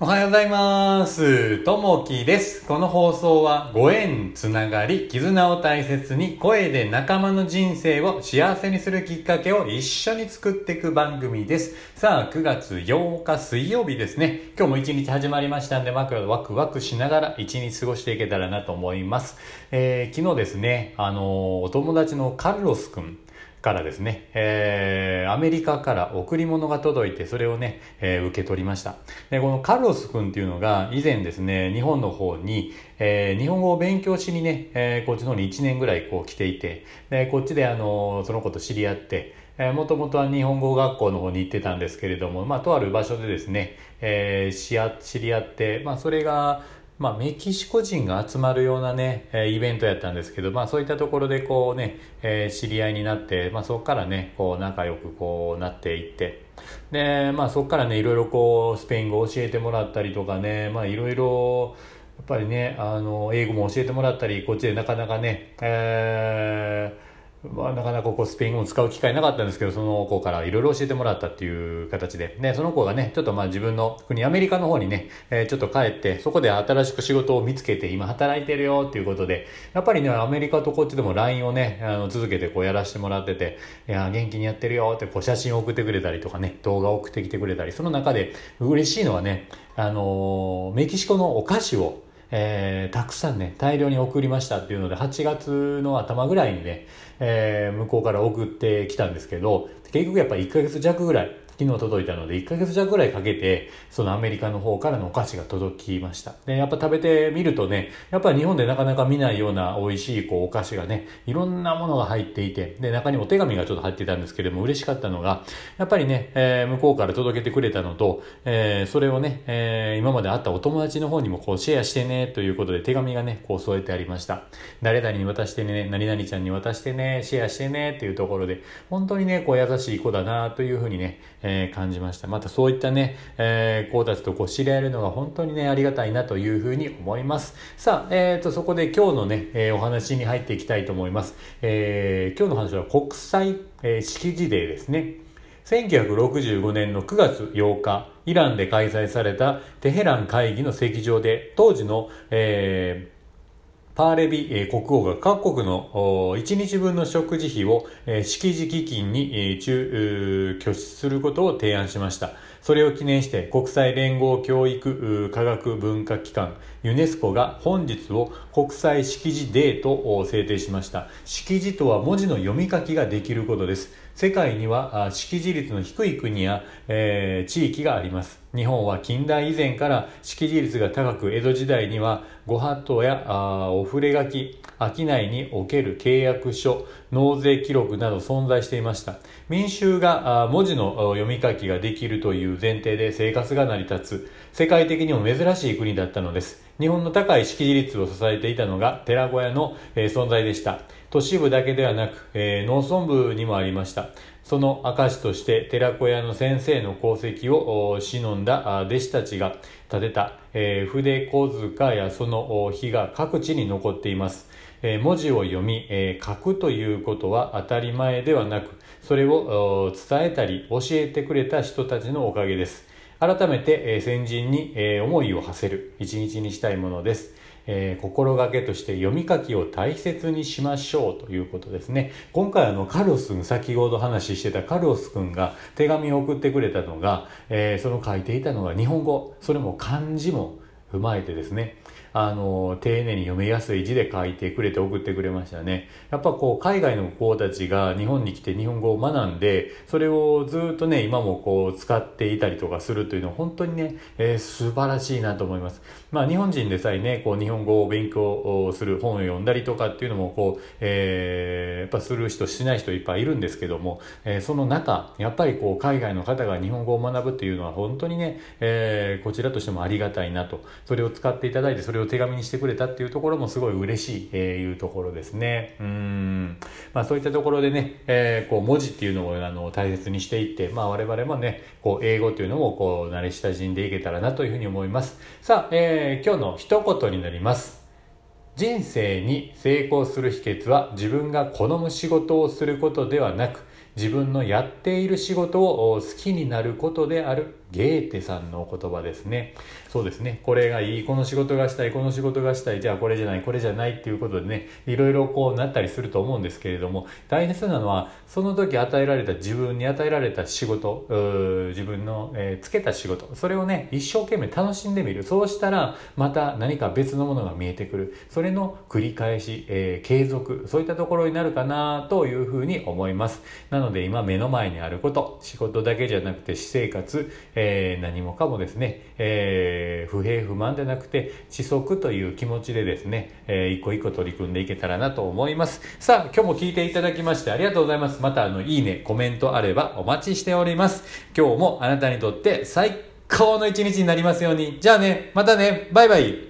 おはようございます。ともきです。この放送はご縁、つながり、絆を大切に声で仲間の人生を幸せにするきっかけを一緒に作っていく番組です。さあ、9月8日水曜日ですね。今日も一日始まりましたんで、ワクワクワクしながら一日過ごしていけたらなと思います。えー昨日ですね、あのーお友達のカルロスくん、からですね、えーアメリカから贈り物が届いて、それをね、えー受け取りました。で、このカルロス君っていうのが、以前ですね、日本の方に、えー日本語を勉強しにね、えーこっちの方に1年ぐらいこう来ていて、で、こっちであの、その子と知り合って、えー、もともとは日本語学校の方に行ってたんですけれども、まあ、とある場所でですね、えー知り合って、まあ、それが、まあ、メキシコ人が集まるようなね、えイベントやったんですけど、まあ、そういったところでこうね、えー知り合いになって、まあ、そこからね、こう仲良くこうなっていって、で、まあ、そこからね、いろいろこう、スペイン語を教えてもらったりとかね、まあ、いろいろ、やっぱりね、あの、英語も教えてもらったり、こっちでなかなかね、えーまあ、なかなかこうスペイン語を使う機会なかったんですけど、その子からいろいろ教えてもらったっていう形で、ね、その子がね、ちょっとまあ自分の国、アメリカの方にね、えーちょっと帰って、そこで新しく仕事を見つけて、今働いてるよっていうことで、やっぱりね、アメリカとこっちでも LINE をね、あの続けてこうやらせてもらってて、いや、元気にやってるよってこう写真を送ってくれたりとかね、動画を送ってきてくれたり、その中で嬉しいのはね、あのーメキシコのお菓子を、えーたくさんね、大量に送りましたっていうので、8月の頭ぐらいにね、えー向こうから送ってきたんですけど、結局やっぱ1ヶ月弱ぐらい、昨日届いたので、1ヶ月弱ぐらいかけて、そのアメリカの方からのお菓子が届きました。で、やっぱ食べてみるとね、やっぱり日本でなかなか見ないような美味しいこうお菓子がね、いろんなものが入っていて、で、中にお手紙がちょっと入ってたんですけれども、嬉しかったのが、やっぱりね、えー向こうから届けてくれたのと、えーそれをね、えー今まで会ったお友達の方にもこうシェアしてね、ということで手紙がね、こう添えてありました。誰々に渡してね、何々ちゃんに渡してね、シェアしてね、っていうところで、本当にね、こう優しい子だな、というふうにね、えーえ感じました。またそういったね、えー子たちとこう知り合えるのが本当にね、ありがたいなというふうに思います。さあ、えーと、そこで今日のね、えーお話に入っていきたいと思います。えー今日の話は国際、えー式辞デーですね。1965年の9月8日、イランで開催されたテヘラン会議の席上で、当時の、えーパーレビえ国王が各国の1日分の食事費を、えー式辞基金に、えー中拠出することを提案しました。それを記念して国際連合教育科学文化機関ユネスコが本日を国際式辞デーと制定しました。式辞とは文字の読み書きができることです。世界にはあ識字率の低い国や、えー地域があります。日本は近代以前から識字率が高く、江戸時代にはご法度やお触れ書き、商いにおける契約書、納税記録など存在していました。民衆が文字の読み書きができるという前提で生活が成り立つ、世界的にも珍しい国だったのです。日本の高い識字率を支えていたのが寺子屋の、えー存在でした。都市部だけではなく、えー農村部にもありました。その証として寺子屋の先生の功績を忍んだ弟子たちが建てた、えー筆小塚やその碑が各地に残っています。えー文字を読み、えー書くということは当たり前ではなく、それを伝えたり教えてくれた人たちのおかげです。改めて、先人に、思いを馳せる一日にしたいものです。えー心がけとして読み書きを大切にしましょうということですね。今回あのカルロス君、先ほど話してたカルロス君が手紙を送ってくれたのが、えーその書いていたのが日本語、それも漢字も踏まえてですね、あの、丁寧に読めやすい字で書いてくれて送ってくれましたね。やっぱこう、海外の子たちが日本に来て日本語を学んで、それをずっとね、今もこう、使っていたりとかするというのは本当にね、えー素晴らしいなと思います。まあ、日本人でさえね、こう、日本語を勉強する本を読んだりとかっていうのも、こう、えーやっぱする人、しない人いっぱいいるんですけども、えーその中、やっぱりこう、海外の方が日本語を学ぶっていうのは本当にね、えーこちらとしてもありがたいなと、それを使っていただいて、それを手紙にしてくれたっていうところもすごい嬉しい、えーいうところですね。うん。まあそういったところでね、えーこう文字っていうのをあの大切にしていって、まあ我々もね、こう英語っていうのもこう慣れ親しんでいけたらなというふうに思います。さあ、えー今日の一言になります。人生に成功する秘訣は自分が好む仕事をすることではなく自分のやっている仕事を好きになることであるゲーテさんのお言葉ですね。そうですね。これがいい、この仕事がしたい、この仕事がしたい、じゃあこれじゃない、これじゃないっていうことでね、いろいろこうなったりすると思うんですけれども、大切なのは、その時与えられた自分に与えられた仕事、自分の、えー、つけた仕事、それをね、一生懸命楽しんでみる。そうしたら、また何か別のものが見えてくる。それの繰り返し、えー、継続、そういったところになるかなというふうに思います。なので今目の前にあること、仕事だけじゃなくて私生活、えー、何もかもですね、えー、不平不満でなくて、知足という気持ちでですね、えー、一個一個取り組んでいけたらなと思います。さあ、今日も聞いていただきましてありがとうございます。また、あの、いいね、コメントあればお待ちしております。今日もあなたにとって最高の一日になりますように。じゃあね、またね、バイバイ。